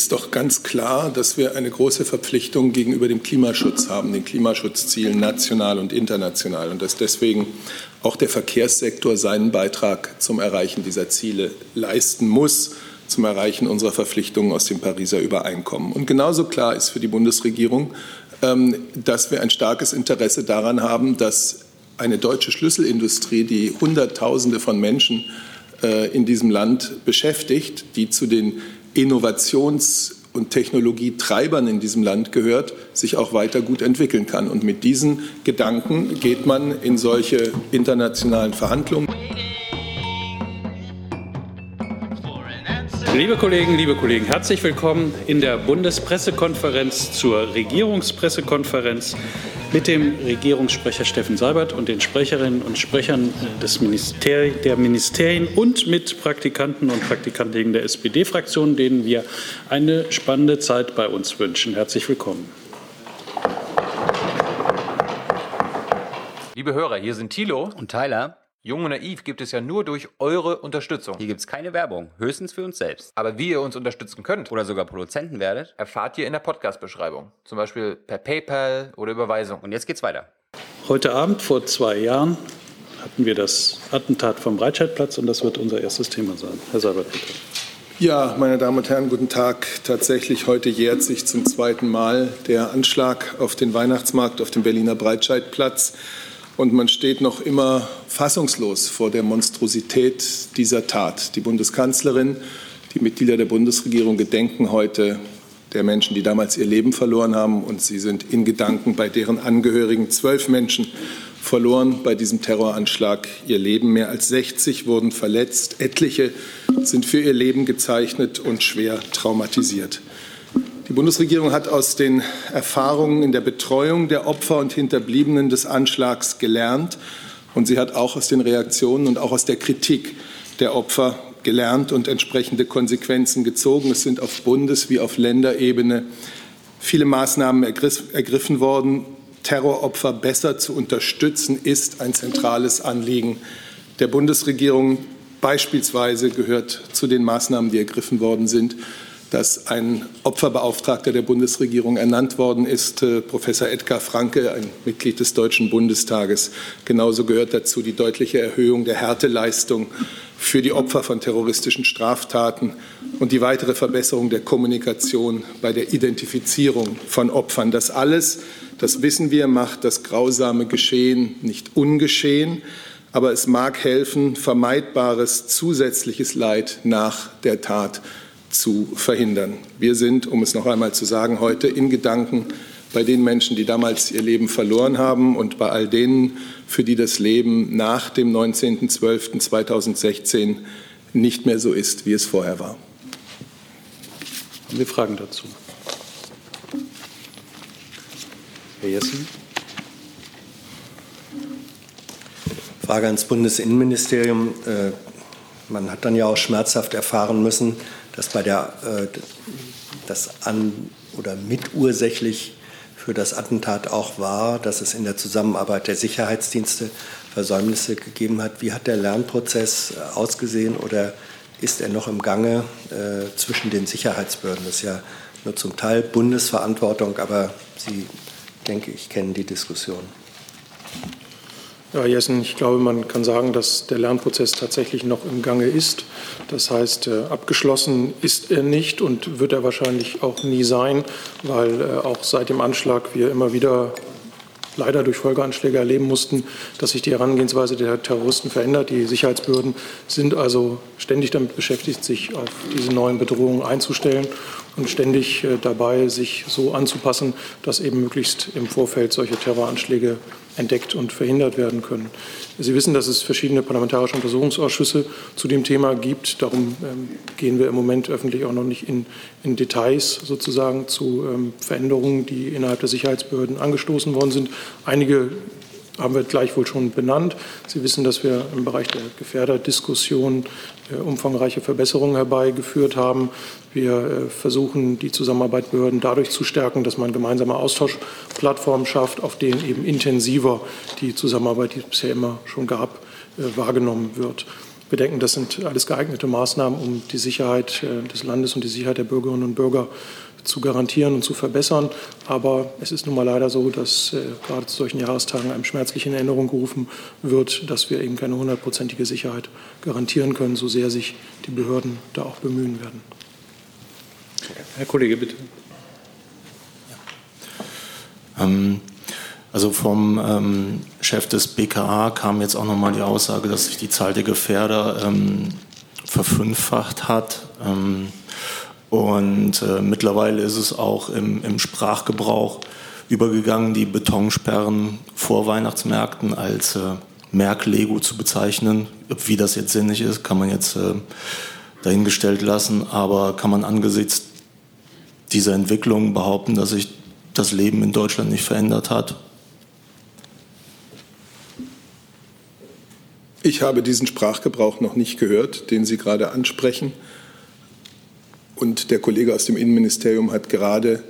ist doch ganz klar, dass wir eine große Verpflichtung gegenüber dem Klimaschutz haben, den Klimaschutzzielen national und international und dass deswegen auch der Verkehrssektor seinen Beitrag zum Erreichen dieser Ziele leisten muss, zum Erreichen unserer Verpflichtungen aus dem Pariser Übereinkommen. Und genauso klar ist für die Bundesregierung, ähm, dass wir ein starkes Interesse daran haben, dass eine deutsche Schlüsselindustrie, die Hunderttausende von Menschen äh, in diesem Land beschäftigt, die zu den Innovations- und Technologietreibern in diesem Land gehört, sich auch weiter gut entwickeln kann. Und mit diesen Gedanken geht man in solche internationalen Verhandlungen. Liebe Kollegen, liebe Kollegen, herzlich willkommen in der Bundespressekonferenz zur Regierungspressekonferenz mit dem Regierungssprecher Steffen Seibert und den Sprecherinnen und Sprechern des Ministeri der Ministerien und mit Praktikanten und Praktikantinnen der SPD-Fraktion, denen wir eine spannende Zeit bei uns wünschen. Herzlich willkommen. Liebe Hörer, hier sind Thilo und Tyler. Jung und Naiv gibt es ja nur durch eure Unterstützung. Hier gibt es keine Werbung, höchstens für uns selbst. Aber wie ihr uns unterstützen könnt oder sogar Produzenten werdet, erfahrt ihr in der Podcast-Beschreibung. Zum Beispiel per PayPal oder Überweisung. Und jetzt geht's weiter. Heute Abend vor zwei Jahren hatten wir das Attentat vom Breitscheidplatz und das wird unser erstes Thema sein. Herr Seibert, bitte. Ja, meine Damen und Herren, guten Tag. Tatsächlich heute jährt sich zum zweiten Mal der Anschlag auf den Weihnachtsmarkt auf dem Berliner Breitscheidplatz. Und man steht noch immer fassungslos vor der Monstrosität dieser Tat. Die Bundeskanzlerin, die Mitglieder der Bundesregierung gedenken heute der Menschen, die damals ihr Leben verloren haben. Und sie sind in Gedanken bei deren Angehörigen. Zwölf Menschen verloren bei diesem Terroranschlag ihr Leben. Mehr als 60 wurden verletzt. Etliche sind für ihr Leben gezeichnet und schwer traumatisiert. Die Bundesregierung hat aus den Erfahrungen in der Betreuung der Opfer und Hinterbliebenen des Anschlags gelernt. Und sie hat auch aus den Reaktionen und auch aus der Kritik der Opfer gelernt und entsprechende Konsequenzen gezogen. Es sind auf Bundes- wie auf Länderebene viele Maßnahmen ergriffen worden. Terroropfer besser zu unterstützen, ist ein zentrales Anliegen der Bundesregierung. Beispielsweise gehört zu den Maßnahmen, die ergriffen worden sind, dass ein Opferbeauftragter der Bundesregierung ernannt worden ist, äh, Professor Edgar Franke, ein Mitglied des Deutschen Bundestages. Genauso gehört dazu die deutliche Erhöhung der Härteleistung für die Opfer von terroristischen Straftaten und die weitere Verbesserung der Kommunikation bei der Identifizierung von Opfern. Das alles, das wissen wir, macht das grausame Geschehen nicht ungeschehen, aber es mag helfen, vermeidbares zusätzliches Leid nach der Tat zu verhindern. Wir sind, um es noch einmal zu sagen, heute in Gedanken bei den Menschen, die damals ihr Leben verloren haben und bei all denen, für die das Leben nach dem 19.12.2016 nicht mehr so ist, wie es vorher war. Haben wir Fragen dazu? Herr Jessen. Frage ans Bundesinnenministerium. Äh, man hat dann ja auch schmerzhaft erfahren müssen, dass bei der äh, das an oder mitursächlich für das Attentat auch war, dass es in der Zusammenarbeit der Sicherheitsdienste Versäumnisse gegeben hat. Wie hat der Lernprozess äh, ausgesehen oder ist er noch im Gange äh, zwischen den Sicherheitsbehörden? Das ist ja nur zum Teil Bundesverantwortung, aber Sie, denke ich, kennen die Diskussion. Ja, Jessen, ich glaube, man kann sagen, dass der Lernprozess tatsächlich noch im Gange ist. Das heißt, äh, abgeschlossen ist er nicht und wird er wahrscheinlich auch nie sein, weil äh, auch seit dem Anschlag wir immer wieder leider durch Folgeanschläge erleben mussten, dass sich die Herangehensweise der Terroristen verändert. Die Sicherheitsbehörden sind also ständig damit beschäftigt, sich auf diese neuen Bedrohungen einzustellen und ständig äh, dabei, sich so anzupassen, dass eben möglichst im Vorfeld solche Terroranschläge entdeckt und verhindert werden können. Sie wissen, dass es verschiedene parlamentarische Untersuchungsausschüsse zu dem Thema gibt. Darum ähm, gehen wir im Moment öffentlich auch noch nicht in, in Details sozusagen zu ähm, Veränderungen, die innerhalb der Sicherheitsbehörden angestoßen worden sind. Einige haben wir gleichwohl schon benannt. Sie wissen, dass wir im Bereich der Gefährderdiskussion äh, umfangreiche Verbesserungen herbeigeführt haben. Wir äh, versuchen, die Zusammenarbeit Behörden dadurch zu stärken, dass man gemeinsame Austauschplattformen schafft, auf denen eben intensiver die Zusammenarbeit, die es bisher immer schon gab, äh, wahrgenommen wird. Wir denken, das sind alles geeignete Maßnahmen, um die Sicherheit äh, des Landes und die Sicherheit der Bürgerinnen und Bürger zu garantieren und zu verbessern. Aber es ist nun mal leider so, dass äh, gerade zu solchen Jahrestagen einem schmerzlich in Erinnerung gerufen wird, dass wir eben keine hundertprozentige Sicherheit garantieren können, so sehr sich die Behörden da auch bemühen werden. Herr Kollege, bitte. Ähm, also vom ähm, Chef des BKA kam jetzt auch nochmal die Aussage, dass sich die Zahl der Gefährder ähm, verfünffacht hat. Ähm, und äh, mittlerweile ist es auch im, im, Sprachgebrauch übergegangen, die Betonsperren vor Weihnachtsmärkten als äh, Merklego zu bezeichnen. Wie das jetzt sinnig ist, kann man jetzt äh, dahingestellt lassen. Aber kann man angesichts dieser Entwicklung behaupten, dass sich das Leben in Deutschland nicht verändert hat? Ich habe diesen Sprachgebrauch noch nicht gehört, den Sie gerade ansprechen. Und der Kollege aus dem Innenministerium hat gerade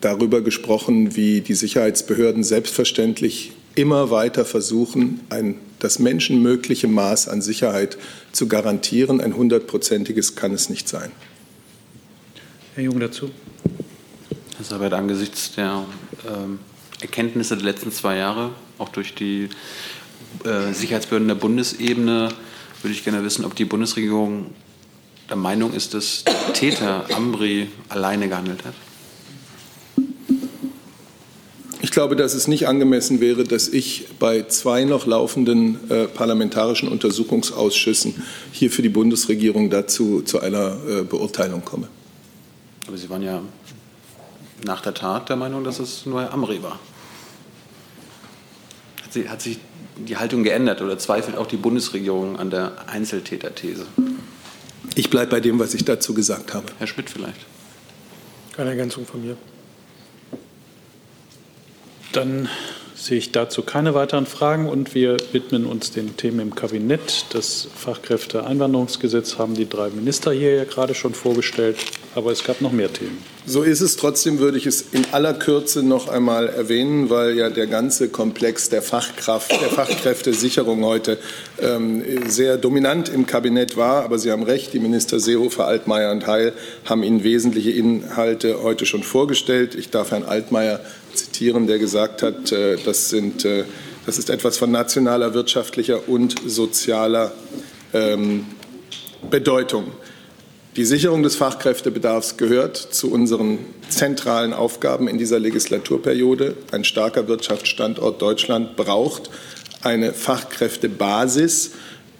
darüber gesprochen, wie die Sicherheitsbehörden selbstverständlich immer weiter versuchen, ein, das menschenmögliche Maß an Sicherheit zu garantieren. Ein hundertprozentiges kann es nicht sein. Herr Jung dazu. Herr Seibert, angesichts der äh, Erkenntnisse der letzten zwei Jahre, auch durch die äh, Sicherheitsbehörden der Bundesebene, würde ich gerne wissen, ob die Bundesregierung der Meinung ist, dass der Täter Ambri alleine gehandelt hat. Ich glaube, dass es nicht angemessen wäre, dass ich bei zwei noch laufenden äh, parlamentarischen Untersuchungsausschüssen hier für die Bundesregierung dazu zu einer äh, Beurteilung komme. Aber Sie waren ja nach der Tat der Meinung, dass es nur Herr Amri war. Hat, sie, hat sich die Haltung geändert oder zweifelt auch die Bundesregierung an der Einzeltäterthese? Ich bleibe bei dem, was ich dazu gesagt habe. Herr Schmidt vielleicht. Keine Ergänzung von mir. Dann sehe ich dazu keine weiteren Fragen und wir widmen uns den Themen im Kabinett. Das Fachkräfteeinwanderungsgesetz haben die drei Minister hier ja gerade schon vorgestellt, aber es gab noch mehr Themen. So ist es. Trotzdem würde ich es in aller Kürze noch einmal erwähnen, weil ja der ganze Komplex der Fachkraft, der Fachkräftesicherung heute ähm, sehr dominant im Kabinett war. Aber Sie haben recht, die Minister Seehofer, Altmaier und Heil haben Ihnen wesentliche Inhalte heute schon vorgestellt. Ich darf Herrn Altmaier zitieren, der gesagt hat, äh, das, sind, äh, das ist etwas von nationaler, wirtschaftlicher und sozialer ähm, Bedeutung. Die Sicherung des Fachkräftebedarfs gehört zu unseren zentralen Aufgaben in dieser Legislaturperiode. Ein starker Wirtschaftsstandort Deutschland braucht eine Fachkräftebasis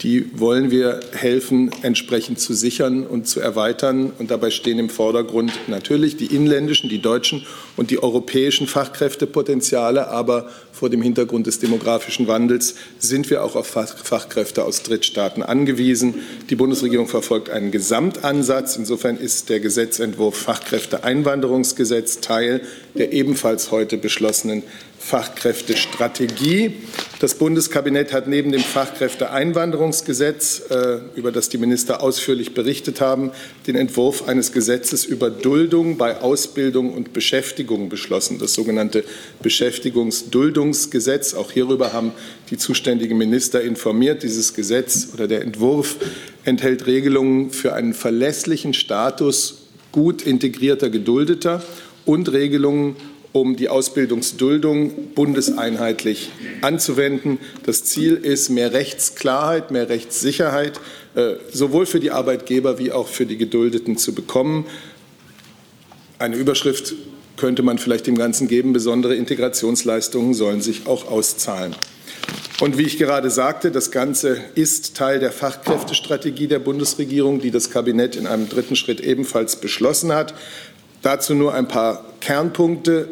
die wollen wir helfen, entsprechend zu sichern und zu erweitern. Und dabei stehen im Vordergrund natürlich die inländischen, die deutschen und die europäischen Fachkräftepotenziale. Aber vor dem Hintergrund des demografischen Wandels sind wir auch auf Fachkräfte aus Drittstaaten angewiesen. Die Bundesregierung verfolgt einen Gesamtansatz. Insofern ist der Gesetzentwurf Fachkräfteeinwanderungsgesetz Teil der ebenfalls heute beschlossenen Fachkräftestrategie. Das Bundeskabinett hat neben dem Fachkräfteeinwanderungsgesetz, äh, über das die Minister ausführlich berichtet haben, den Entwurf eines Gesetzes über Duldung bei Ausbildung und Beschäftigung beschlossen, das sogenannte Beschäftigungsduldungsgesetz. Auch hierüber haben die zuständigen Minister informiert. Dieses Gesetz oder der Entwurf enthält Regelungen für einen verlässlichen Status gut integrierter Geduldeter und Regelungen um die Ausbildungsduldung bundeseinheitlich anzuwenden. Das Ziel ist mehr Rechtsklarheit, mehr Rechtssicherheit, äh, sowohl für die Arbeitgeber wie auch für die Geduldeten zu bekommen. Eine Überschrift könnte man vielleicht dem Ganzen geben, besondere Integrationsleistungen sollen sich auch auszahlen. Und wie ich gerade sagte, das Ganze ist Teil der Fachkräftestrategie der Bundesregierung, die das Kabinett in einem dritten Schritt ebenfalls beschlossen hat. Dazu nur ein paar Kernpunkte.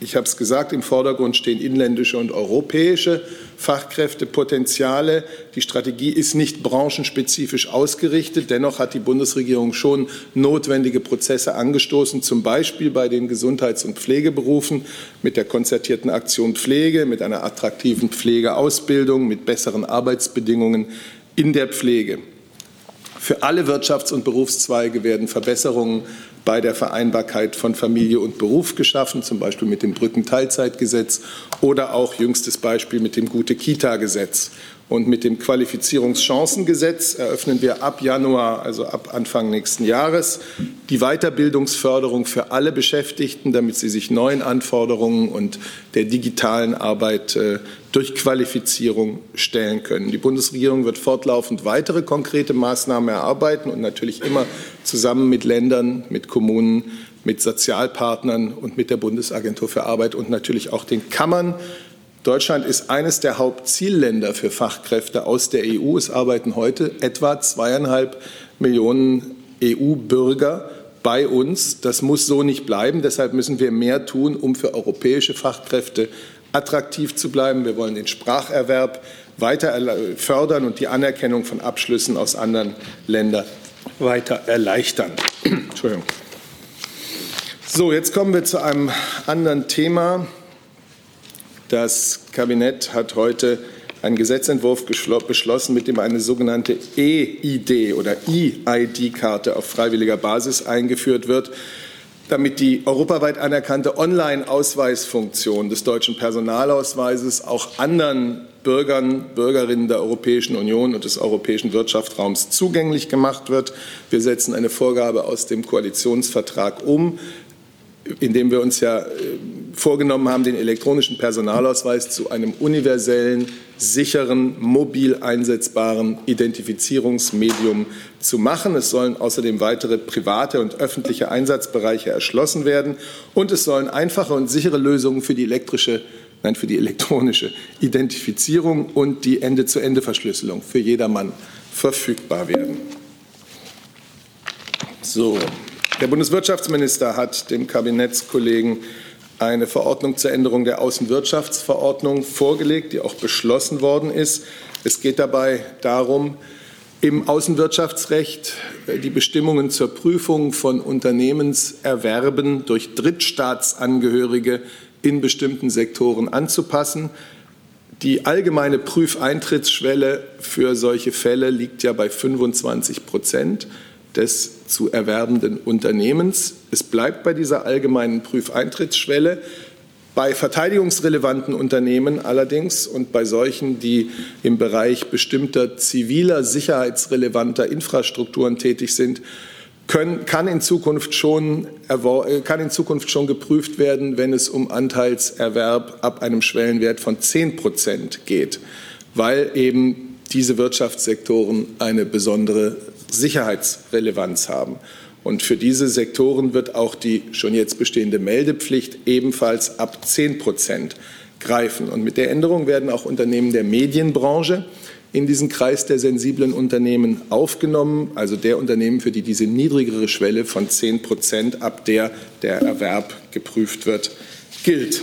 Ich habe es gesagt, im Vordergrund stehen inländische und europäische Fachkräftepotenziale. Die Strategie ist nicht branchenspezifisch ausgerichtet. Dennoch hat die Bundesregierung schon notwendige Prozesse angestoßen, zum Beispiel bei den Gesundheits- und Pflegeberufen mit der konzertierten Aktion Pflege, mit einer attraktiven Pflegeausbildung, mit besseren Arbeitsbedingungen in der Pflege. Für alle Wirtschafts- und Berufszweige werden Verbesserungen bei der Vereinbarkeit von Familie und Beruf geschaffen, zum Beispiel mit dem Brückenteilzeitgesetz oder auch jüngstes Beispiel mit dem Gute-Kita-Gesetz. Und mit dem Qualifizierungschancengesetz eröffnen wir ab Januar, also ab Anfang nächsten Jahres, die Weiterbildungsförderung für alle Beschäftigten, damit sie sich neuen Anforderungen und der digitalen Arbeit äh, durch Qualifizierung stellen können. Die Bundesregierung wird fortlaufend weitere konkrete Maßnahmen erarbeiten und natürlich immer zusammen mit Ländern, mit Kommunen, mit Sozialpartnern und mit der Bundesagentur für Arbeit und natürlich auch den Kammern Deutschland ist eines der Hauptzielländer für Fachkräfte aus der EU. Es arbeiten heute etwa zweieinhalb Millionen EU-Bürger bei uns. Das muss so nicht bleiben. Deshalb müssen wir mehr tun, um für europäische Fachkräfte attraktiv zu bleiben. Wir wollen den Spracherwerb weiter fördern und die Anerkennung von Abschlüssen aus anderen Ländern weiter erleichtern. Entschuldigung. So, jetzt kommen wir zu einem anderen Thema. Das Kabinett hat heute einen Gesetzentwurf beschlossen, mit dem eine sogenannte E-ID oder E-ID-Karte auf freiwilliger Basis eingeführt wird, damit die europaweit anerkannte Online-Ausweisfunktion des deutschen Personalausweises auch anderen Bürgern, Bürgerinnen der Europäischen Union und des europäischen Wirtschaftsraums zugänglich gemacht wird. Wir setzen eine Vorgabe aus dem Koalitionsvertrag um, indem wir uns ja äh, vorgenommen haben, den elektronischen Personalausweis zu einem universellen, sicheren, mobil einsetzbaren Identifizierungsmedium zu machen. Es sollen außerdem weitere private und öffentliche Einsatzbereiche erschlossen werden und es sollen einfache und sichere Lösungen für die elektrische Nein, für die elektronische Identifizierung und die Ende-zu-Ende-Verschlüsselung für jedermann verfügbar werden. So, der Bundeswirtschaftsminister hat dem Kabinettskollegen eine Verordnung zur Änderung der Außenwirtschaftsverordnung vorgelegt, die auch beschlossen worden ist. Es geht dabei darum, im Außenwirtschaftsrecht die Bestimmungen zur Prüfung von Unternehmenserwerben durch Drittstaatsangehörige in bestimmten Sektoren anzupassen. Die allgemeine Prüfeintrittsschwelle für solche Fälle liegt ja bei 25 Prozent des zu erwerbenden Unternehmens. Es bleibt bei dieser allgemeinen Prüfeintrittsschwelle. Bei verteidigungsrelevanten Unternehmen allerdings und bei solchen, die im Bereich bestimmter ziviler, sicherheitsrelevanter Infrastrukturen tätig sind, können, kann, in Zukunft schon, kann in Zukunft schon geprüft werden, wenn es um Anteilserwerb ab einem Schwellenwert von 10 Prozent geht, weil eben diese Wirtschaftssektoren eine besondere Sicherheitsrelevanz haben. Und für diese Sektoren wird auch die schon jetzt bestehende Meldepflicht ebenfalls ab 10 Prozent greifen. Und mit der Änderung werden auch Unternehmen der Medienbranche in diesen Kreis der sensiblen Unternehmen aufgenommen, also der Unternehmen, für die diese niedrigere Schwelle von 10 Prozent, ab der der Erwerb geprüft wird, gilt.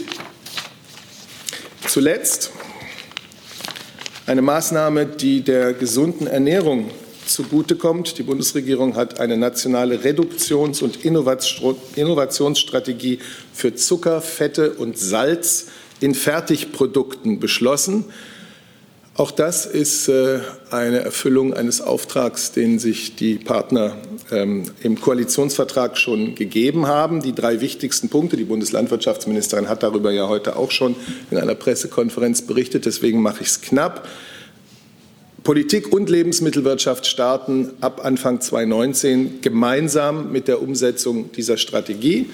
Zuletzt eine Maßnahme, die der gesunden Ernährung zugutekommt. Die Bundesregierung hat eine nationale Reduktions- und Innovationsstrategie für Zucker, Fette und Salz in Fertigprodukten beschlossen. Auch das ist äh, eine Erfüllung eines Auftrags, den sich die Partner ähm, im Koalitionsvertrag schon gegeben haben. Die drei wichtigsten Punkte, die Bundeslandwirtschaftsministerin hat darüber ja heute auch schon in einer Pressekonferenz berichtet, deswegen mache ich es knapp. Politik und Lebensmittelwirtschaft starten ab Anfang 2019 gemeinsam mit der Umsetzung dieser Strategie.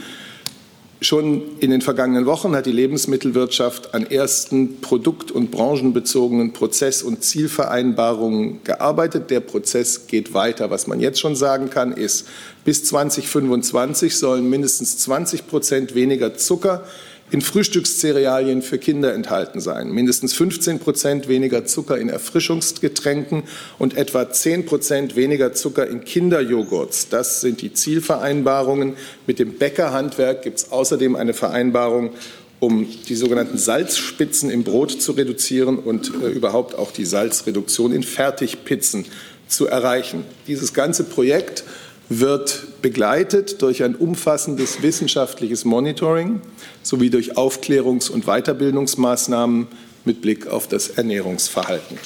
Schon in den vergangenen Wochen hat die Lebensmittelwirtschaft an ersten produkt- und branchenbezogenen Prozess- und Zielvereinbarungen gearbeitet. Der Prozess geht weiter. Was man jetzt schon sagen kann, ist, bis 2025 sollen mindestens 20 Prozent weniger Zucker in Frühstückscerealien für Kinder enthalten sein, mindestens 15 Prozent weniger Zucker in Erfrischungsgetränken und etwa 10 Prozent weniger Zucker in Kinderjoghurts. Das sind die Zielvereinbarungen. Mit dem Bäckerhandwerk gibt es außerdem eine Vereinbarung, um die sogenannten Salzspitzen im Brot zu reduzieren und äh, überhaupt auch die Salzreduktion in Fertigpizzen zu erreichen. Dieses ganze Projekt wird begleitet durch ein umfassendes wissenschaftliches Monitoring sowie durch Aufklärungs- und Weiterbildungsmaßnahmen mit Blick auf das Ernährungsverhalten.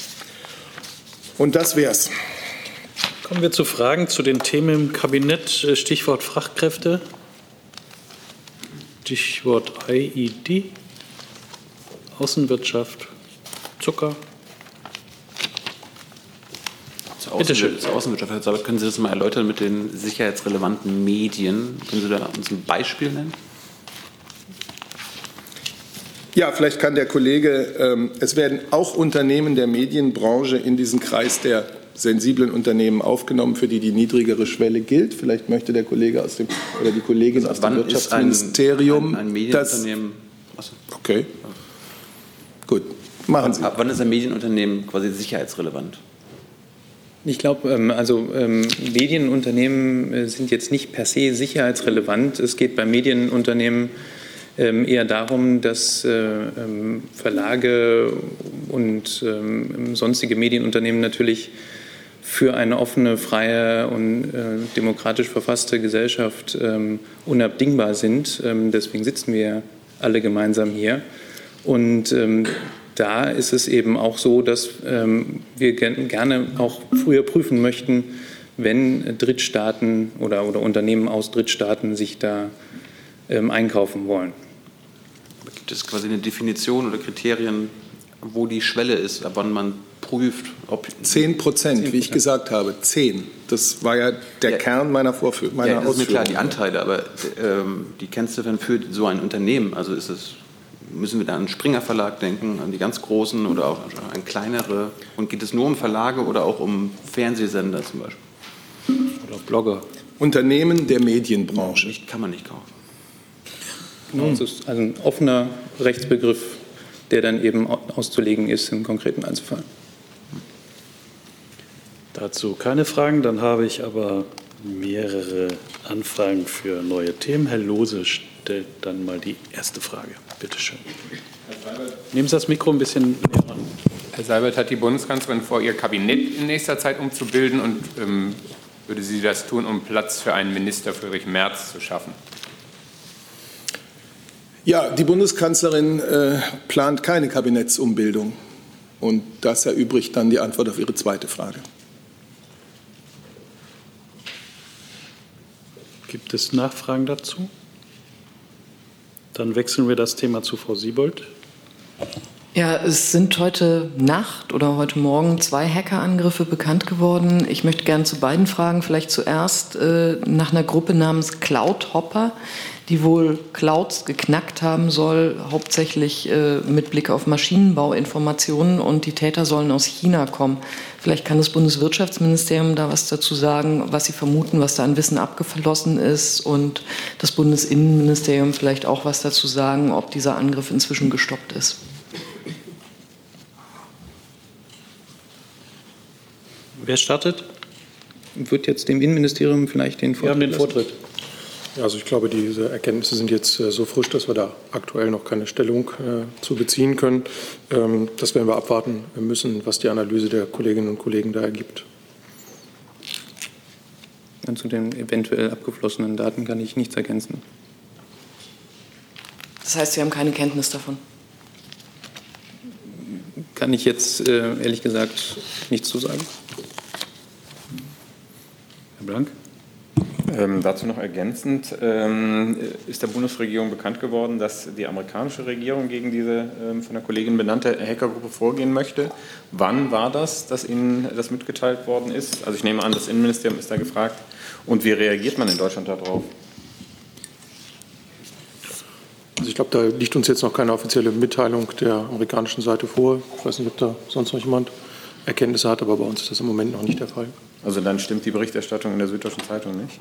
Und das wär's. Kommen wir zu Fragen zu den Themen im Kabinett. Stichwort Fachkräfte. Stichwort IED. Außenwirtschaft. Zucker. Zur, Außenwir zur Außenwirtschaft, Herr Sabat, können Sie das mal erläutern mit den sicherheitsrelevanten Medien? Können Sie da uns ein Beispiel nennen? Ja, vielleicht kann der Kollege, ähm, es werden auch Unternehmen der Medienbranche in diesen Kreis der sensiblen Unternehmen aufgenommen, für die die niedrigere Schwelle gilt. Vielleicht möchte der Kollege aus dem oder die Kollegin Also aus dem Wirtschaftsministerium ein, ein, ein Medienunternehmen. Das, okay. Gut, machen Sie. Ab wann ist ein Medienunternehmen quasi sicherheitsrelevant? Ich glaube, ähm, also ähm, Medienunternehmen äh, sind jetzt nicht per se sicherheitsrelevant. Es geht bei Medienunternehmen ähm, eher darum, dass äh, Verlage und sonstige Medienunternehmen natürlich für eine offene, freie und äh, demokratisch verfasste Gesellschaft unabdingbar sind. Deswegen sitzen wir alle gemeinsam hier. Und da ist es eben auch so, dass ähm, wir gerne auch früher prüfen möchten, wenn Drittstaaten oder, oder Unternehmen aus Drittstaaten sich da ähm, einkaufen wollen. Gibt es quasi eine Definition oder Kriterien, wo die Schwelle ist, ab wann man prüft, ob. Zehn Prozent, wie ich gesagt habe, zehn. Das war ja der ja, Kern meiner Vorführung. Ja, das ist mir klar, die Anteile, aber ähm, die Kennziffern für so ein Unternehmen, also ist es müssen wir da an den Springer Verlag denken, an die ganz großen oder auch an kleinere? Und geht es nur um Verlage oder auch um Fernsehsender zum Beispiel? Oder Blogger? Unternehmen der Medienbranche. Nicht, kann man nicht kaufen. Genau, es ist also ein offener Rechtsbegriff, der dann eben auszulegen ist im konkreten Einzelfall. Dazu keine Fragen, dann habe ich aber mehrere Anfragen für neue Themen. Herr Lose stellt dann mal die erste Frage. Bitte schön. Nehmen Sie das Mikro ein bisschen näher ran. Herr Seibert hat die Bundeskanzlerin vor, ihr Kabinett in nächster Zeit umzubilden und ähm, würde sie das tun, um Platz für einen Minister Friedrich Merz zu schaffen? Ja, die Bundeskanzlerin äh, plant keine Kabinettsumbildung. Und das erübrigt dann die Antwort auf Ihre zweite Frage. Gibt es Nachfragen dazu? Dann wechseln wir das Thema zu Frau Siebold. Ja, es sind heute Nacht oder heute Morgen zwei Hackerangriffe bekannt geworden. Ich möchte gerne zu beiden Fragen. Vielleicht zuerst äh, nach einer Gruppe namens Cloud Hopper, die wohl Clouds geknackt haben soll, hauptsächlich äh, mit Blick auf Maschinenbauinformationen und die Täter sollen aus China kommen. Vielleicht kann das Bundeswirtschaftsministerium da was dazu sagen, was sie vermuten, was da an Wissen abgeflossen ist und das Bundesinnenministerium vielleicht auch was dazu sagen, ob dieser Angriff inzwischen gestoppt ist. Wer startet? Wird jetzt dem Innenministerium vielleicht den Vortritt? Wir haben den Vortritt. Also ich glaube, diese Erkenntnisse sind jetzt äh, so frisch, dass wir da aktuell noch keine Stellung äh, zu beziehen können. Ähm, das werden wir abwarten müssen, was die Analyse der Kolleginnen und Kollegen da ergibt. Und zu den eventuell abgeflossenen Daten kann ich nichts ergänzen. Das heißt, Sie haben keine Kenntnis davon? Kann ich jetzt äh, ehrlich gesagt nichts zu sagen. Blank? Ähm, dazu noch ergänzend, ähm, ist der Bundesregierung bekannt geworden, dass die amerikanische Regierung gegen diese ähm, von der Kollegin benannte Hackergruppe vorgehen möchte. Wann war das, dass Ihnen das mitgeteilt worden ist? Also ich nehme an, das Innenministerium ist da gefragt. Und wie reagiert man in Deutschland darauf? Also ich glaube, da liegt uns jetzt noch keine offizielle Mitteilung der amerikanischen Seite vor. Ich weiß nicht, ob da sonst noch jemand Erkenntnisse hat, aber bei uns ist das im Moment noch nicht der Fall. Also dann stimmt die Berichterstattung in der Süddeutschen Zeitung nicht?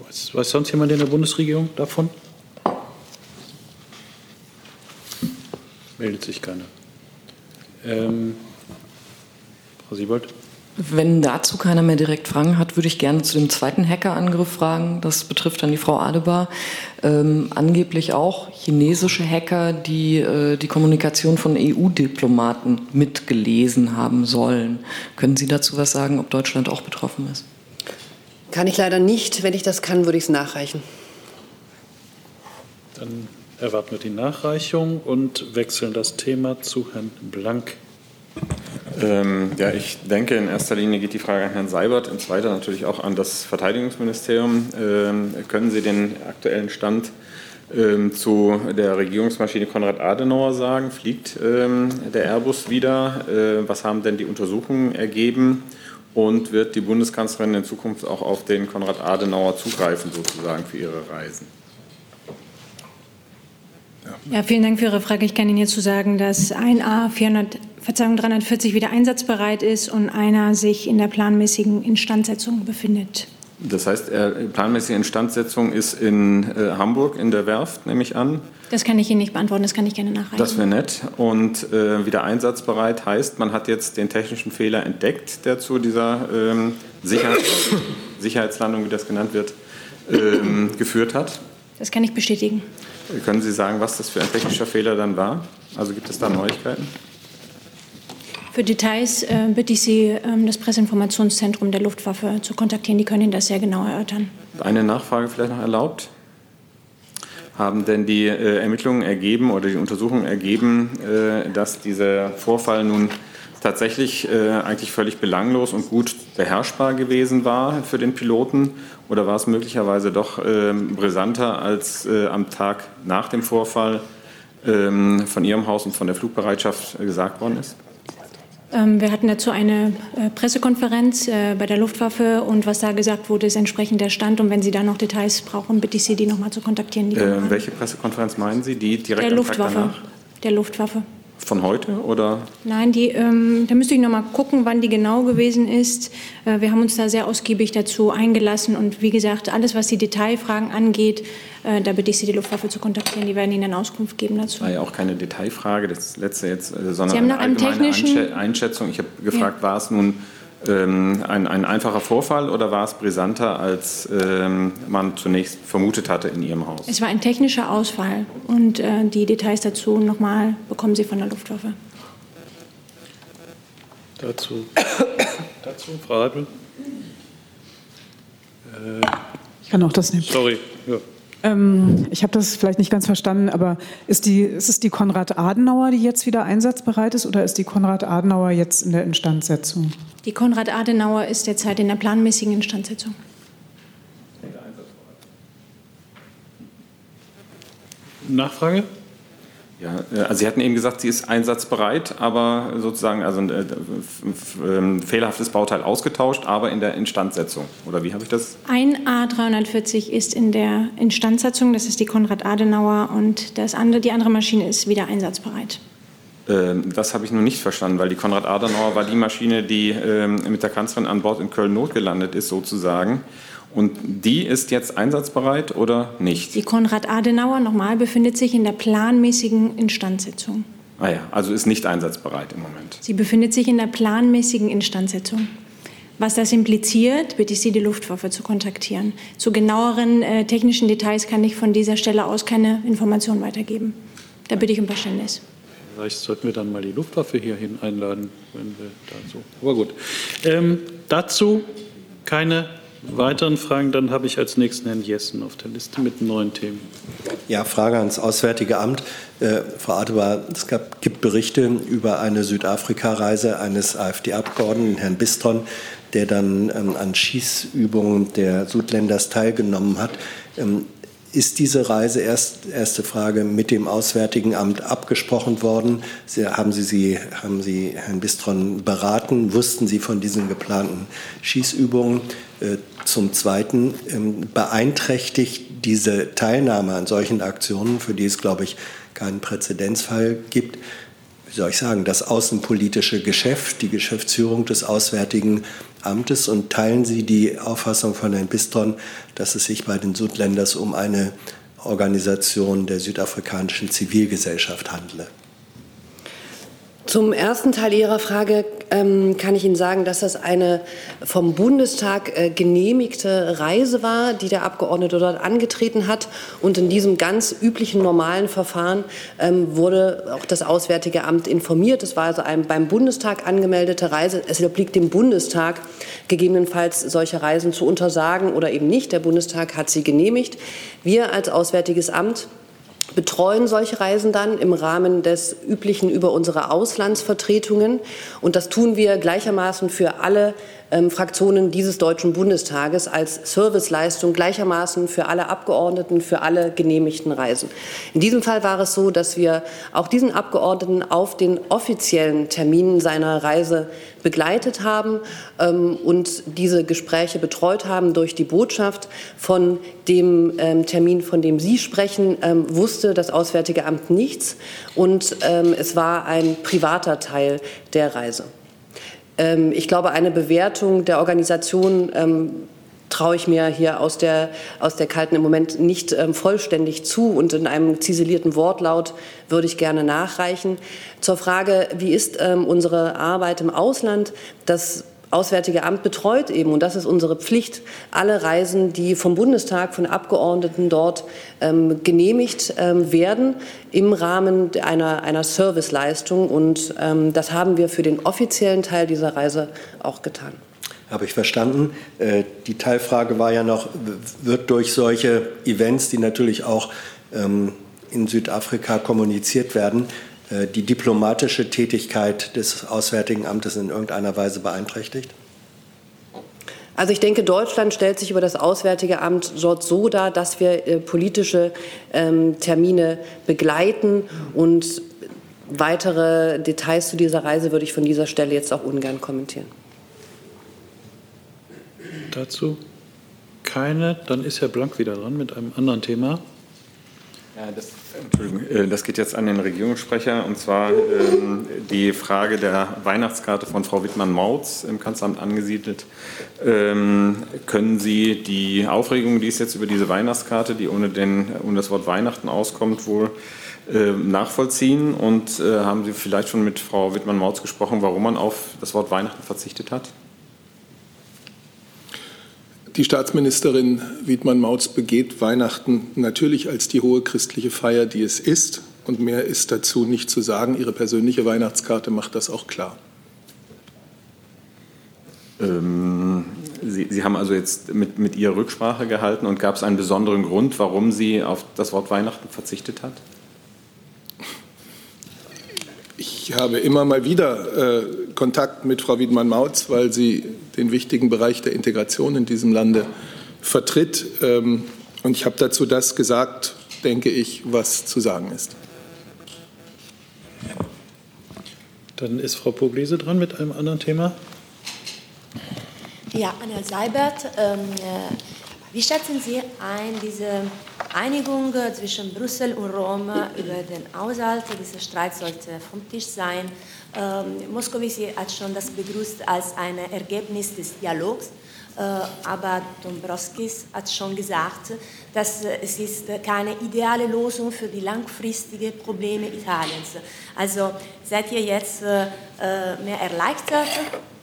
Weiß, weiß sonst jemand in der Bundesregierung davon? Meldet sich keiner. Ähm, Frau Siebold? Wenn dazu keiner mehr direkt Fragen hat, würde ich gerne zu dem zweiten Hackerangriff fragen. Das betrifft dann die Frau Adebar. Ähm, angeblich auch chinesische Hacker, die äh, die Kommunikation von EU-Diplomaten mitgelesen haben sollen. Können Sie dazu was sagen, ob Deutschland auch betroffen ist? Kann ich leider nicht. Wenn ich das kann, würde ich es nachreichen. Dann erwarten wir die Nachreichung und wechseln das Thema zu Herrn Blank. Ähm, ja, ich denke, in erster Linie geht die Frage an Herrn Seibert, in zweiter natürlich auch an das Verteidigungsministerium. Ähm, können Sie den aktuellen Stand ähm, zu der Regierungsmaschine Konrad Adenauer sagen? Fliegt ähm, der Airbus wieder? Äh, was haben denn die Untersuchungen ergeben? Und wird die Bundeskanzlerin in Zukunft auch auf den Konrad Adenauer zugreifen, sozusagen für ihre Reisen? Ja, vielen Dank für Ihre Frage. Ich kann Ihnen jetzt zu sagen, dass ein A 400, Verzeihung 340 wieder einsatzbereit ist und einer sich in der planmäßigen Instandsetzung befindet. Das heißt, planmäßige Instandsetzung ist in äh, Hamburg in der Werft, nehme ich an. Das kann ich Ihnen nicht beantworten, das kann ich gerne nachreichen. Das wäre nett. Und äh, wieder einsatzbereit heißt, man hat jetzt den technischen Fehler entdeckt, der zu dieser ähm, Sicherheits Sicherheitslandung, wie das genannt wird, ähm, geführt hat. Das kann ich bestätigen. Können Sie sagen, was das für ein technischer Fehler dann war? Also gibt es da Neuigkeiten? Für Details äh, bitte ich Sie, ähm, das Presseinformationszentrum der Luftwaffe zu kontaktieren. Die können Ihnen das sehr genau erörtern. Eine Nachfrage vielleicht noch erlaubt. Haben denn die äh, Ermittlungen ergeben oder die Untersuchungen ergeben, äh, dass dieser Vorfall nun tatsächlich äh, eigentlich völlig belanglos und gut beherrschbar gewesen war für den Piloten? Oder war es möglicherweise doch äh, brisanter, als äh, am Tag nach dem Vorfall ähm, von Ihrem Haus und von der Flugbereitschaft gesagt worden ist? Ähm, wir hatten dazu eine äh, Pressekonferenz äh, bei der Luftwaffe und was da gesagt wurde, ist entsprechend der Stand. Und wenn Sie da noch Details brauchen, bitte ich Sie, die noch mal zu kontaktieren. Äh, welche Pressekonferenz meinen Sie? Die direkt der Luftwaffe. Der Luftwaffe. Von heute oder? Nein, die, ähm, da müsste ich noch mal gucken, wann die genau gewesen ist. Äh, wir haben uns da sehr ausgiebig dazu eingelassen und wie gesagt, alles, was die Detailfragen angeht, äh, da bitte ich Sie, die Luftwaffe zu kontaktieren. Die werden Ihnen dann Auskunft geben dazu. War ja auch keine Detailfrage, das letzte jetzt, äh, sondern Sie haben nach eine einem technischen- Einschä- Einschätzung. Ich habe gefragt, war es nun ähm, ein, ein einfacher Vorfall oder war es brisanter, als ähm, man zunächst vermutet hatte in Ihrem Haus? Es war ein technischer Ausfall und äh, die Details dazu noch mal bekommen Sie von der Luftwaffe. Dazu, dazu Frau Heipel? Äh, Ich kann auch das nehmen. sorry. Ähm, ich habe das vielleicht nicht ganz verstanden, aber ist, die, ist es die Konrad Adenauer, die jetzt wieder einsatzbereit ist, oder ist die Konrad Adenauer jetzt in der Instandsetzung? Die Konrad Adenauer ist derzeit in der planmäßigen Instandsetzung. Nachfrage? Ja, äh, also Sie hatten eben gesagt, sie ist einsatzbereit, aber sozusagen also ein äh, f- ähm, fehlerhaftes Bauteil ausgetauscht, aber in der Instandsetzung. Oder wie habe ich das? Ein A340 ist in der Instandsetzung, das ist die Konrad Adenauer und das andere, die andere Maschine ist wieder einsatzbereit. Ähm, Das habe ich nun nicht verstanden, weil die Konrad Adenauer war die Maschine, die ähm, mit der Kanzlerin an Bord in Köln notgelandet ist, sozusagen. Und die ist jetzt einsatzbereit oder nicht? Die Konrad Adenauer nochmal befindet sich in der planmäßigen Instandsetzung. Ah ja, also ist nicht einsatzbereit im Moment. Sie befindet sich in der planmäßigen Instandsetzung. Was das impliziert, bitte ich Sie, die Luftwaffe zu kontaktieren. Zu genaueren äh, technischen Details kann ich von dieser Stelle aus keine Informationen weitergeben. Da bitte ich um Verständnis. Vielleicht sollten wir dann mal die Luftwaffe hierhin einladen, wenn wir dazu. Aber gut. Ähm, dazu keine weiteren Fragen. Dann habe ich als nächsten Herrn Jessen auf der Liste mit neuen Themen. Ja, Frage ans Auswärtige Amt. Äh, Frau Adebar, es gab, gibt Berichte über eine Südafrika-Reise eines AfD-Abgeordneten, Herrn Bistron, der dann ähm, an Schießübungen der Südländers teilgenommen hat. Ähm, ist diese Reise erst, erste Frage, mit dem Auswärtigen Amt abgesprochen worden? Sie, haben, Sie, Sie, haben Sie Herrn Bistron beraten? Wussten Sie von diesen geplanten Schießübungen? Äh, Zum Zweiten, ähm, beeinträchtigt diese Teilnahme an solchen Aktionen, für die es, glaube ich, keinen Präzedenzfall gibt, wie soll ich sagen, das außenpolitische Geschäft, die Geschäftsführung des Auswärtigen Amtes und teilen Sie die Auffassung von Herrn Bistron, dass es sich bei den Südländers um eine Organisation der südafrikanischen Zivilgesellschaft handle? Zum ersten Teil Ihrer Frage ähm, kann ich Ihnen sagen, dass das eine vom Bundestag äh, genehmigte Reise war, die der Abgeordnete dort angetreten hat. Und in diesem ganz üblichen normalen Verfahren ähm, wurde auch das Auswärtige Amt informiert. Es war also eine beim Bundestag angemeldete Reise. Es obliegt dem Bundestag, gegebenenfalls solche Reisen zu untersagen oder eben nicht. Der Bundestag hat sie genehmigt. Wir als Auswärtiges Amt betreuen solche Reisen dann im Rahmen des üblichen über unsere Auslandsvertretungen. Und das tun wir gleichermaßen für alle ähm, Fraktionen dieses Deutschen Bundestages als Serviceleistung gleichermaßen für alle Abgeordneten, für alle genehmigten Reisen. In diesem Fall war es so, dass wir auch diesen Abgeordneten auf den offiziellen Terminen seiner Reise begleitet haben ähm, und diese Gespräche betreut haben durch die Botschaft. Von dem ähm, Termin, von dem Sie sprechen, ähm, wusste das Auswärtige Amt nichts und ähm, es war ein privater Teil der Reise. Ähm, ich glaube, eine Bewertung der Organisation ähm, traue ich mir hier aus der, aus der Kalten im Moment nicht ähm, vollständig zu und in einem ziselierten Wortlaut würde ich gerne nachreichen. Zur Frage, wie ist ähm, unsere Arbeit im Ausland? Das Auswärtige Amt betreut eben, und das ist unsere Pflicht, alle Reisen, die vom Bundestag, von Abgeordneten dort ähm, genehmigt ähm, werden, im Rahmen einer, einer Serviceleistung. Und ähm, das haben wir für den offiziellen Teil dieser Reise auch getan. Habe ich verstanden. Äh, die Teilfrage war ja noch, wird durch solche Events, die natürlich auch ähm, in Südafrika kommuniziert werden, die diplomatische Tätigkeit des Auswärtigen Amtes in irgendeiner Weise beeinträchtigt? Also ich denke, Deutschland stellt sich über das Auswärtige Amt dort so dar, dass wir äh, politische ähm, Termine begleiten und weitere Details zu dieser Reise würde ich von dieser Stelle jetzt auch ungern kommentieren. Dazu keine. Dann ist Herr Blank wieder dran mit einem anderen Thema. Ja, das, Entschuldigung, äh, das geht jetzt an den Regierungssprecher und zwar ähm, die Frage der Weihnachtskarte von Frau Wittmann-Mautz im Kanzleramt angesiedelt. Ähm, können Sie die Aufregung, die es jetzt über diese Weihnachtskarte, die ohne, den, ohne das Wort Weihnachten auskommt, wohl äh, nachvollziehen? Und äh, haben Sie vielleicht schon mit Frau Wittmann-Mautz gesprochen, warum man auf das Wort Weihnachten verzichtet hat? Die Staatsministerin Wiedmann-Mautz begeht Weihnachten natürlich als die hohe christliche Feier, die es ist. Und mehr ist dazu nicht zu sagen. Ihre persönliche Weihnachtskarte macht das auch klar. Ähm, Sie, Sie, haben also jetzt mit, mit ihr Rücksprache gehalten und gab es einen besonderen Grund, warum sie auf das Wort Weihnachten verzichtet hat? Ich habe immer mal wieder äh, Kontakt mit Frau Wiedmann-Mautz, weil sie den wichtigen Bereich der Integration in diesem Lande vertritt. Ähm, und ich habe dazu das gesagt, denke ich, was zu sagen ist. Dann ist Frau Pugliese dran mit einem anderen Thema. Ja, Anna Seibert, ähm, äh, wie schätzen Sie ein diese Einigung zwischen Brüssel und Rom über den Aushalt dieser Streit sollte vom Tisch sein. Ähm, Moscovici hat schon das begrüßt als ein Ergebnis des Dialogs. Äh, aber Dombrovskis hat schon gesagt, dass äh, es ist keine ideale Lösung für die langfristigen Probleme Italiens. Also seid ihr jetzt äh, äh mehr erleichtert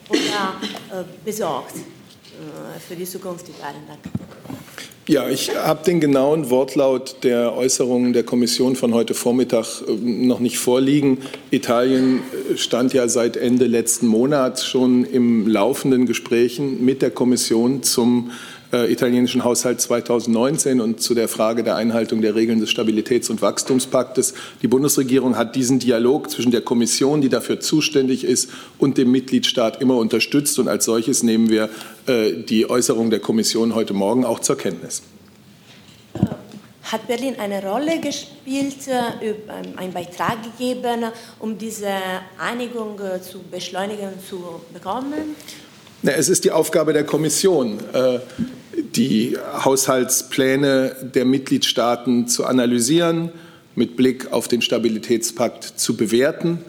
oder äh, besorgt äh, für die Zukunft Italiens? Danke. Ja, ich habe den genauen Wortlaut der Äußerungen der Kommission von heute Vormittag äh, noch nicht vorliegen. Italien äh, stand ja seit Ende letzten Monats schon im laufenden Gesprächen mit der Kommission zum äh, italienischen Haushalt 2019 und zu der Frage der Einhaltung der Regeln des Stabilitäts- und Wachstumspaktes. Die Bundesregierung hat diesen Dialog zwischen der Kommission, die dafür zuständig ist, und dem Mitgliedstaat immer unterstützt. Und als solches nehmen wir äh, die Äußerung der Kommission heute Morgen auch zur Kenntnis. Hat Berlin eine Rolle gespielt, äh, einen Beitrag gegeben, um diese Einigung zu beschleunigen zu bekommen? Es ist die Aufgabe der Kommission, äh, die Haushaltspläne der Mitgliedstaaten zu analysieren, mit Blick auf den Stabilitätspakt zu bewerten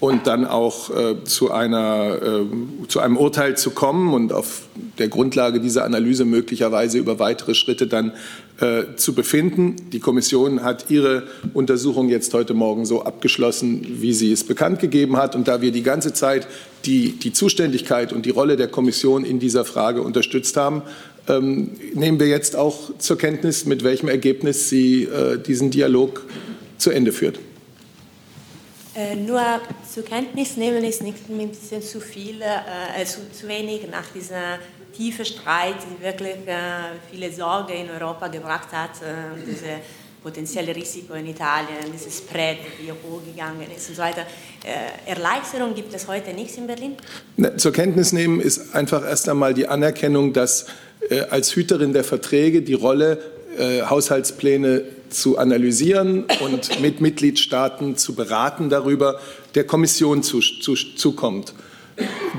und dann auch äh, zu, einer, äh, zu einem Urteil zu kommen und auf der Grundlage dieser Analyse möglicherweise über weitere Schritte dann äh, zu befinden. Die Kommission hat ihre Untersuchung jetzt heute Morgen so abgeschlossen, wie sie es bekannt gegeben hat. Und da wir die ganze Zeit die, die Zuständigkeit und die Rolle der Kommission in dieser Frage unterstützt haben, ähm, nehmen wir jetzt auch zur Kenntnis, mit welchem Ergebnis sie äh, diesen Dialog zu Ende führt. Äh, nur zur Kenntnis nehmen ist nicht ein bisschen zu viel, äh, zu, zu, wenig nach dieser tiefen Streit, die wirklich äh, viele Sorge in Europa gebracht hat, äh, diese potenzielle Risiko in Italien, dieses Spread, wie hochgegangen ist und so weiter. Äh, Erleichterung gibt es heute nichts in Berlin? Zur Kenntnis nehmen ist einfach erst einmal die Anerkennung, dass als Hüterin der Verträge die Rolle, äh, Haushaltspläne zu analysieren und mit Mitgliedstaaten zu beraten darüber, der Kommission zu, zu, zukommt.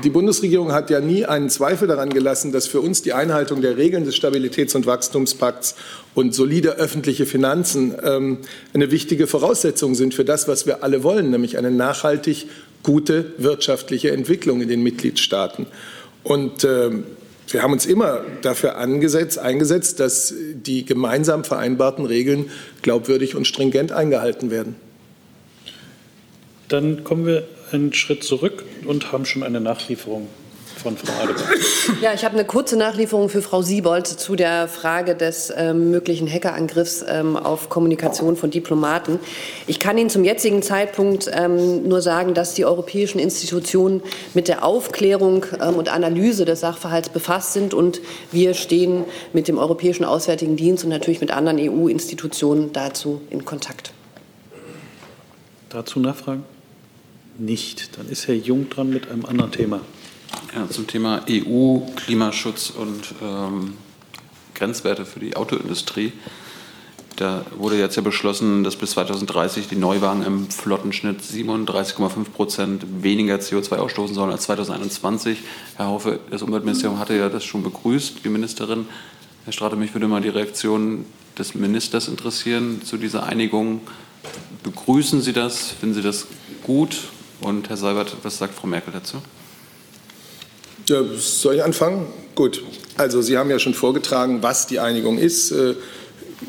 Die Bundesregierung hat ja nie einen Zweifel daran gelassen, dass für uns die Einhaltung der Regeln des Stabilitäts- und Wachstumspakts und solide öffentliche Finanzen ähm, eine wichtige Voraussetzung sind für das, was wir alle wollen, nämlich eine nachhaltig gute wirtschaftliche Entwicklung in den Mitgliedstaaten. Und ähm, wir haben uns immer dafür angesetzt, eingesetzt, dass die gemeinsam vereinbarten Regeln glaubwürdig und stringent eingehalten werden. Dann kommen wir einen Schritt zurück und haben schon eine Nachlieferung von Frau Adebar. Ja, ich habe eine kurze Nachlieferung für Frau Siebold zu der Frage des ähm, möglichen Hackerangriffs ähm, auf Kommunikation von Diplomaten. Ich kann Ihnen zum jetzigen Zeitpunkt ähm, nur sagen, dass die europäischen Institutionen mit der Aufklärung ähm, und Analyse des Sachverhalts befasst sind und wir stehen mit dem Europäischen Auswärtigen Dienst und natürlich mit anderen EU-Institutionen dazu in Kontakt. Dazu Nachfragen? Nicht. Dann ist Herr Jung dran mit einem anderen Thema. Ja, zum Thema EU, Klimaschutz und ähm, Grenzwerte für die Autoindustrie. Da wurde jetzt ja beschlossen, dass bis 2030 die Neuwagen im Flottenschnitt 37,5 Prozent weniger CO2 ausstoßen sollen als 2021. Herr Haufe, das Umweltministerium hatte ja das schon begrüßt, die Ministerin. Herr Strate, mich würde mal die Reaktion des Ministers interessieren zu dieser Einigung. Begrüßen Sie das? Finden Sie das gut? Und Herr Seibert, was sagt Frau Merkel dazu? Ja, soll ich anfangen? Gut. Also Sie haben ja schon vorgetragen, was die Einigung ist. Äh,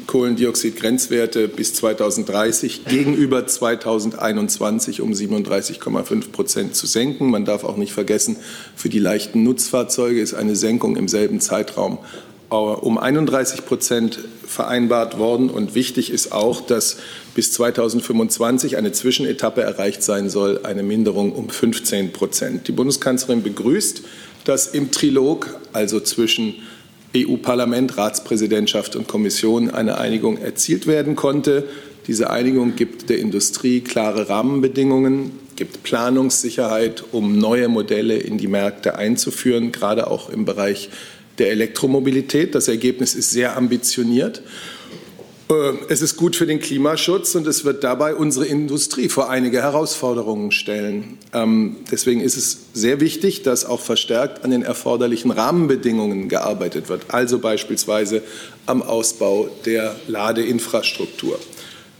Kohlendioxid-Grenzwerte bis 2030 gegenüber 2021 um 37,5 Prozent zu senken. Man darf auch nicht vergessen, für die leichten Nutzfahrzeuge ist eine Senkung im selben Zeitraum um 31 Prozent vereinbart worden. Und wichtig ist auch, dass bis 2025 eine Zwischenetappe erreicht sein soll, eine Minderung um 15 Prozent. Die Bundeskanzlerin begrüßt, dass im Trilog, also zwischen EU-Parlament, Ratspräsidentschaft und Kommission, eine Einigung erzielt werden konnte. Diese Einigung gibt der Industrie klare Rahmenbedingungen, gibt Planungssicherheit, um neue Modelle in die Märkte einzuführen, gerade auch im Bereich der Elektromobilität. Das Ergebnis ist sehr ambitioniert. Äh, es ist gut für den Klimaschutz und es wird dabei unsere Industrie vor einige Herausforderungen stellen. Ähm, deswegen ist es sehr wichtig, dass auch verstärkt an den erforderlichen Rahmenbedingungen gearbeitet wird, also beispielsweise am Ausbau der Ladeinfrastruktur.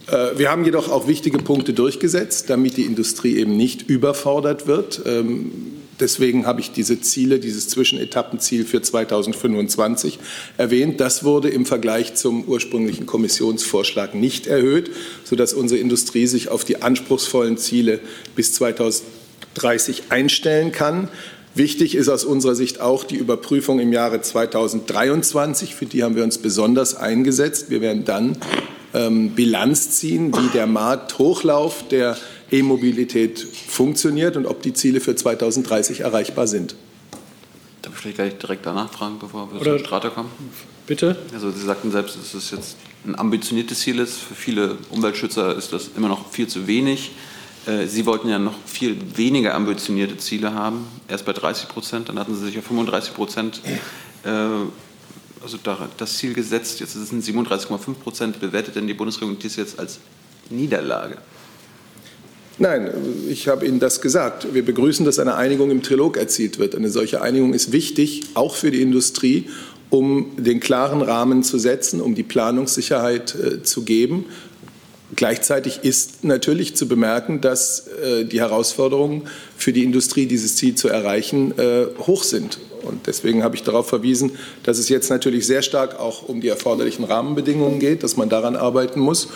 Äh, wir haben jedoch auch wichtige Punkte durchgesetzt, damit die Industrie eben nicht überfordert wird. Deswegen habe ich diese Ziele, dieses Zwischenetappenziel für 2025 erwähnt. Das wurde im Vergleich zum ursprünglichen Kommissionsvorschlag nicht erhöht, sodass unsere Industrie sich auf die anspruchsvollen Ziele bis 2030 einstellen kann. Wichtig ist aus unserer Sicht auch die Überprüfung im Jahre 2023. Für die haben wir uns besonders eingesetzt. Wir werden dann ähm, Bilanz ziehen, wie der Markthochlauf der E-Mobilität funktioniert und ob die Ziele für 2030 erreichbar sind. Darf ich vielleicht gleich direkt danach fragen, bevor wir Oder- zur Strate kommen? Bitte? Also Sie sagten selbst, dass es jetzt ein ambitioniertes Ziel ist. Für viele Umweltschützer ist das immer noch viel zu wenig. Äh, Sie wollten ja noch viel weniger ambitionierte Ziele haben, erst bei 30 Prozent, dann hatten Sie sich auf 35 Prozent äh, also da- das Ziel gesetzt. Jetzt sind es 37,5 Prozent. Bewertet denn die Bundesregierung dies jetzt als Niederlage? Nein, ich habe Ihnen das gesagt. Wir begrüßen, dass eine Einigung im Trilog erzielt wird. Eine solche Einigung ist wichtig, auch für die Industrie, um den klaren Rahmen zu setzen, um die Planungssicherheit äh, zu geben. Gleichzeitig ist natürlich zu bemerken, dass äh, die Herausforderungen für die Industrie, dieses Ziel zu erreichen, äh, hoch sind. Und deswegen habe ich darauf verwiesen, dass es jetzt natürlich sehr stark auch um die erforderlichen Rahmenbedingungen geht, dass man daran arbeiten muss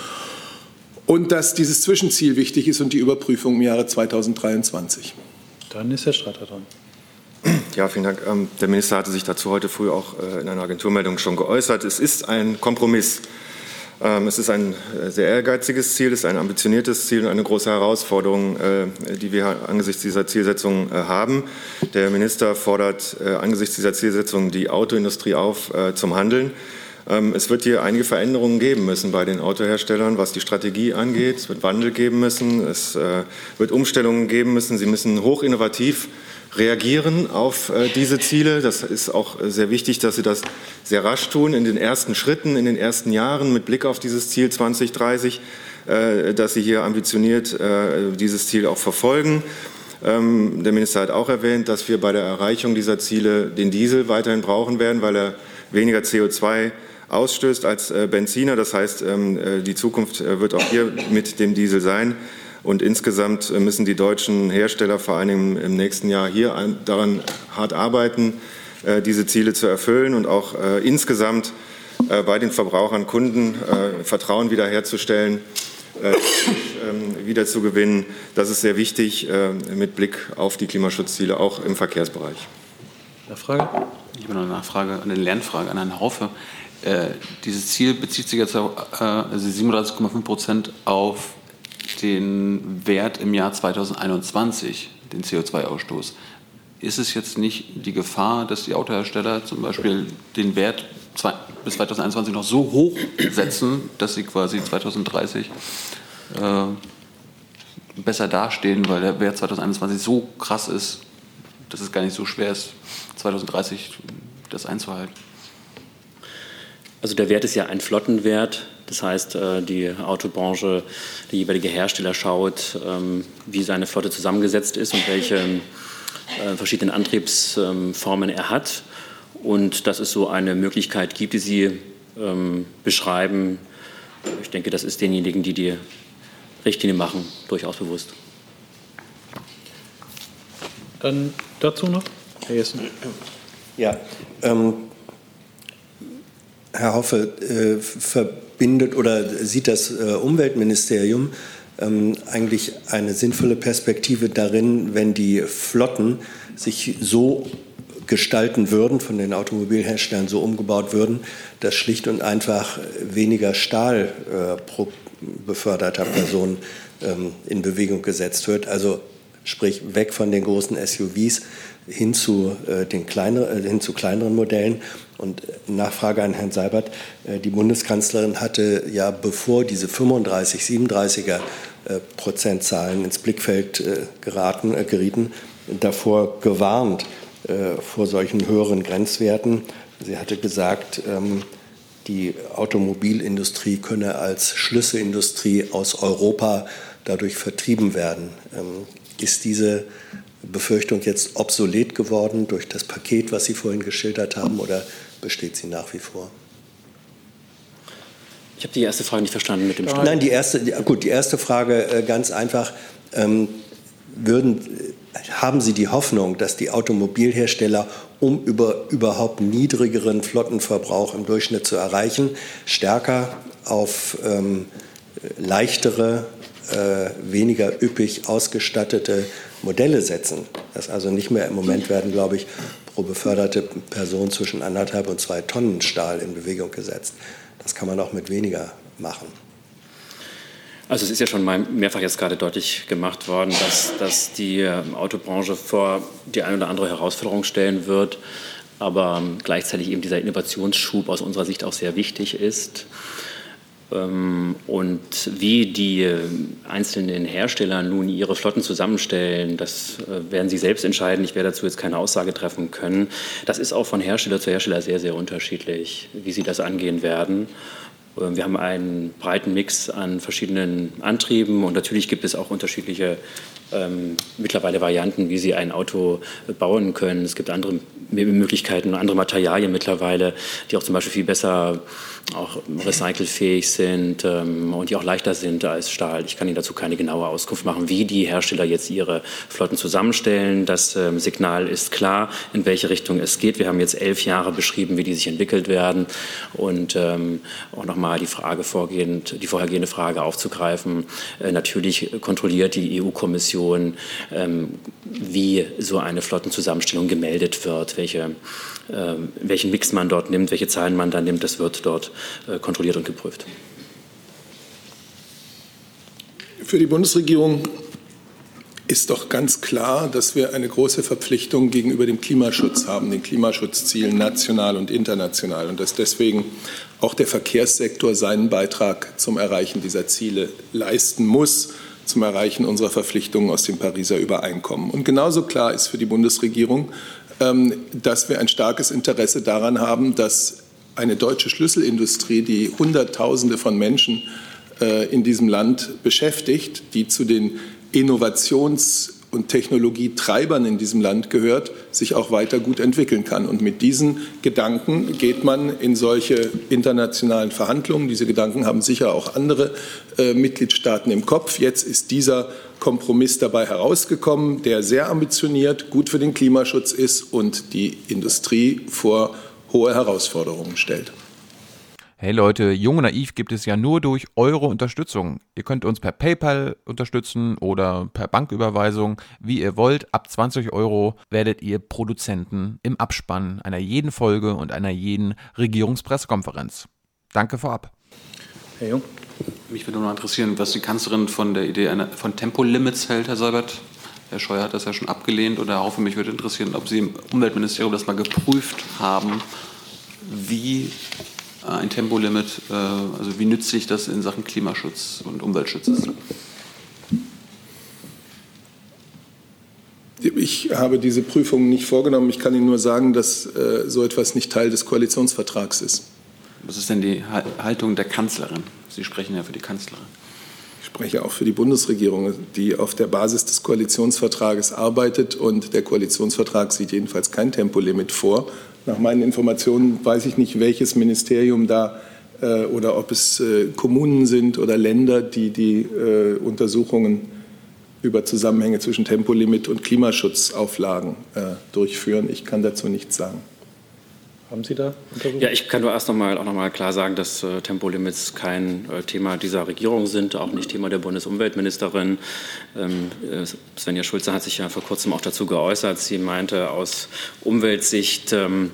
und dass dieses Zwischenziel wichtig ist und die Überprüfung im Jahre 2023. Dann ist Herr Strater dran. Ja, vielen Dank. Ähm, Der Minister hatte sich dazu heute früh auch äh, in einer Agenturmeldung schon geäußert. Es ist ein Kompromiss. Ähm, Es ist ein äh, sehr ehrgeiziges Ziel, es ist ein ambitioniertes Ziel und eine große Herausforderung, äh, die wir angesichts dieser Zielsetzung haben. Der Minister fordert angesichts dieser Zielsetzung die Autoindustrie auf zum Handeln. Ähm, es wird hier einige Veränderungen geben müssen bei den Autoherstellern, was die Strategie angeht. Es wird Wandel geben müssen, es äh, wird Umstellungen geben müssen. Sie müssen hochinnovativ reagieren auf äh, diese Ziele. Das ist auch sehr wichtig, dass Sie das sehr rasch tun, in den ersten Schritten, in den ersten Jahren mit Blick auf dieses Ziel 2030, äh, dass Sie hier ambitioniert dieses Ziel auch verfolgen. Ähm, der Minister hat auch erwähnt, dass wir bei der Erreichung dieser Ziele den Diesel weiterhin brauchen werden, weil er weniger CO2 ausstößt als äh, Benziner. Das heißt, ähm, äh, die Zukunft äh, wird auch hier mit dem Diesel sein. Und insgesamt müssen die deutschen Hersteller vor allem im nächsten Jahr hier daran hart arbeiten, diese Ziele zu erfüllen und auch insgesamt bei den Verbrauchern, Kunden Vertrauen wiederherzustellen, ähm, wieder zu gewinnen. Das ist sehr wichtig mit Blick auf die Klimaschutzziele, auch im Verkehrsbereich. Nachfrage? Ich habe noch eine Nachfrage, eine Lernfrage an Herrn Haufe. Äh, dieses Ziel bezieht sich jetzt auf äh, also 37,5 Prozent auf den Wert im Jahr 2021, den CO2-Ausstoß. Ist es jetzt nicht die Gefahr, dass die Autohersteller zum Beispiel den Wert zwei, bis 2021 noch so hoch setzen, dass sie quasi 2030 äh, besser dastehen, weil der Wert 2021 so krass ist, dass es gar nicht so schwer ist, 2030 das einzuhalten? Also der Wert ist ja ein Flottenwert. Das heißt, äh, die Autobranche, der jeweilige Hersteller schaut, ähm, wie seine Flotte zusammengesetzt ist und welche äh, verschiedenen Antriebsformen er hat. Und dass es so eine Möglichkeit gibt, die Sie ähm, beschreiben, ich denke, das ist denjenigen, die die Richtlinie machen, durchaus bewusst. Dann dazu noch, Herr Jessen. Ja, ähm, Herr Hoffe, äh, verbindet oder sieht das äh, Umweltministerium ähm, eigentlich eine sinnvolle Perspektive darin, wenn die Flotten sich so gestalten würden, von den Automobilherstellern so umgebaut würden, dass schlicht und einfach weniger Stahl äh, pro beförderter Person ähm, in Bewegung gesetzt wird. Also sprich weg von den großen SUVs hin zu, äh, den kleineren, äh, hin zu kleineren Modellen. Und äh, Nachfrage an Herrn Seibert. Die Bundeskanzlerin hatte ja, bevor diese 35, 37er äh, Prozentzahlen ins Blickfeld geraten, gerieten, davor gewarnt vor solchen höheren Grenzwerten. Sie hatte gesagt, ähm, die Automobilindustrie könne als Schlüsselindustrie aus Europa dadurch vertrieben werden. Ähm, ist diese Befürchtung jetzt obsolet geworden durch das Paket, was Sie vorhin geschildert haben, oder besteht sie nach wie vor? Ich habe die erste Frage nicht verstanden mit dem Steuern. Nein, die erste, gut, die erste Frage äh, ganz einfach. Ähm, würden, haben Sie die Hoffnung, dass die Automobilhersteller, um über überhaupt niedrigeren Flottenverbrauch im Durchschnitt zu erreichen, stärker auf ähm, leichtere, äh, weniger üppig ausgestattete Modelle setzen. Das also nicht mehr im Moment werden, glaube ich, pro beförderte Person zwischen anderthalb und zwei Tonnen Stahl in Bewegung gesetzt. Das kann man auch mit weniger machen. Also es ist ja schon mehrfach jetzt gerade deutlich gemacht worden, dass, dass die ähm, Autobranche vor die eine oder andere Herausforderung stellen wird, aber ähm, gleichzeitig eben dieser Innovationsschub aus unserer Sicht auch sehr wichtig ist. Ähm, und wie die äh, einzelnen Hersteller nun ihre Flotten zusammenstellen, das äh, werden sie selbst entscheiden. Ich werde dazu jetzt keine Aussage treffen können. Das ist auch von Hersteller zu Hersteller sehr, sehr unterschiedlich, wie sie das angehen werden. Ähm, wir haben einen breiten Mix an verschiedenen Antrieben und natürlich gibt es auch unterschiedliche ähm, mittlerweile Varianten, wie Sie ein Auto bauen können. Es gibt andere Möglichkeiten, andere Materialien mittlerweile, die auch zum Beispiel viel besser auch recycelfähig sind ähm, und die auch leichter sind als Stahl. Ich kann Ihnen dazu keine genaue Auskunft machen, wie die Hersteller jetzt ihre Flotten zusammenstellen. Das ähm, Signal ist klar, in welche Richtung es geht. Wir haben jetzt elf Jahre beschrieben, wie die sich entwickelt werden und ähm, auch nochmal die Frage vorgehend, die vorhergehende Frage aufzugreifen. Äh, natürlich kontrolliert die EU-Kommission, ähm, wie so eine Flottenzusammenstellung gemeldet wird, welche ähm, welchen Mix man dort nimmt, welche Zahlen man da nimmt, das wird dort äh, kontrolliert und geprüft. Für die Bundesregierung ist doch ganz klar, dass wir eine große Verpflichtung gegenüber dem Klimaschutz haben, den Klimaschutzzielen national und international und dass deswegen auch der Verkehrssektor seinen Beitrag zum Erreichen dieser Ziele leisten muss, zum Erreichen unserer Verpflichtungen aus dem Pariser Übereinkommen. Und genauso klar ist für die Bundesregierung, ähm, dass wir ein starkes Interesse daran haben, dass eine deutsche Schlüsselindustrie, die Hunderttausende von Menschen äh, in diesem Land beschäftigt, die zu den Innovations- und Technologietreibern in diesem Land gehört, sich auch weiter gut entwickeln kann. Und mit diesen Gedanken geht man in solche internationalen Verhandlungen. Diese Gedanken haben sicher auch andere äh, Mitgliedstaaten im Kopf. Jetzt ist dieser Kompromiss dabei herausgekommen, der sehr ambitioniert, gut für den Klimaschutz ist und die Industrie vor hohe Herausforderungen stellt. Hey Leute, Jung und Naiv gibt es ja nur durch eure Unterstützung. Ihr könnt uns per PayPal unterstützen oder per Banküberweisung, wie ihr wollt. Ab 20 Euro werdet ihr Produzenten im Abspann einer jeden Folge und einer jeden Regierungspressekonferenz. Danke vorab. Herr Jung? Mich würde nur interessieren, was die Kanzlerin von der Idee einer, von Tempolimits hält, Herr Seibert. Herr Scheuer hat das ja schon abgelehnt und darauf mich würde interessieren, ob Sie im Umweltministerium das mal geprüft haben, wie ein Tempolimit, äh, also wie nützlich das in Sachen Klimaschutz und Umweltschutz ist? Ich habe diese Prüfung nicht vorgenommen. Ich kann Ihnen nur sagen, dass äh, so etwas nicht Teil des Koalitionsvertrags ist. Was ist denn die Haltung der Kanzlerin? Sie sprechen ja für die Kanzlerin. Ich spreche auch für die Bundesregierung, die auf der Basis des Koalitionsvertrages arbeitet. Und der Koalitionsvertrag sieht jedenfalls kein Tempolimit vor. Nach meinen Informationen weiß ich nicht, welches Ministerium da äh, oder ob es äh, Kommunen sind oder Länder, die die äh, Untersuchungen über Zusammenhänge zwischen Tempolimit und Klimaschutzauflagen äh, durchführen. Ich kann dazu nichts sagen. Haben Sie da Untersuchungen? Ja, ich kann nur erst noch mal, auch noch mal klar sagen, dass äh, Tempolimits kein äh, Thema dieser Regierung sind, auch nicht Thema der Bundesumweltministerin. Ähm, äh, Svenja Schulze hat sich ja vor kurzem auch dazu geäußert. Sie meinte, aus Umweltsicht ähm,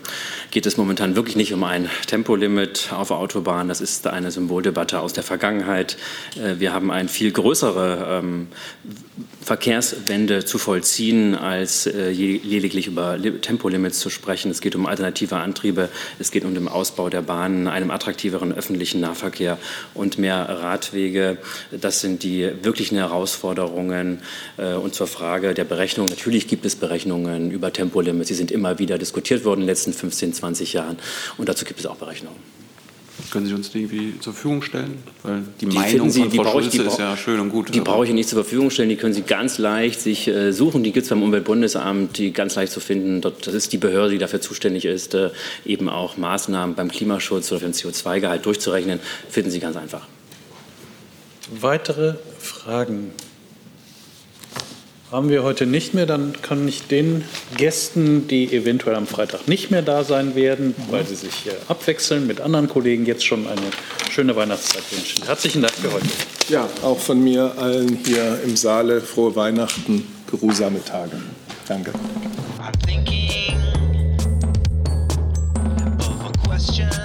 geht es momentan wirklich nicht um ein Tempolimit auf Autobahnen. Das ist eine Symboldebatte aus der Vergangenheit. Äh, wir haben eine viel größere ähm, Verkehrswende zu vollziehen, als äh, lediglich über Tempolimits zu sprechen. Es geht um alternative Antriebe, es geht um den Ausbau der Bahnen, einem attraktiveren öffentlichen Nahverkehr und mehr Radwege. Das sind die wirklichen Herausforderungen. Äh, und zur Frage der Berechnung. Natürlich gibt es Berechnungen über Tempolimits. Sie sind immer wieder diskutiert worden in den letzten 15, 20 Jahren. Und dazu gibt es auch Berechnungen. Können Sie uns die irgendwie zur Verfügung stellen? Weil die, die Meinung Sie, von Frau Schulze ich, ist ja schön und gut. Die brauche ich Ihnen nicht zur Verfügung stellen. Die können Sie ganz leicht sich äh, suchen. Die gibt es beim Umweltbundesamt, die ganz leicht zu finden. Dort, das ist die Behörde, die dafür zuständig ist, äh, eben auch Maßnahmen beim Klimaschutz oder für den CO2-Gehalt durchzurechnen. Finden Sie ganz einfach. Weitere Fragen? haben wir heute nicht mehr. Dann kann ich den Gästen, die eventuell am Freitag nicht mehr da sein werden, mhm. weil sie sich äh, abwechseln mit anderen Kollegen, jetzt schon eine schöne Weihnachtszeit wünschen. Herzlichen Dank für heute. Ja, auch von mir allen hier im Saale frohe Weihnachten, geruhsame Tage. Danke. I'm thinking of a question.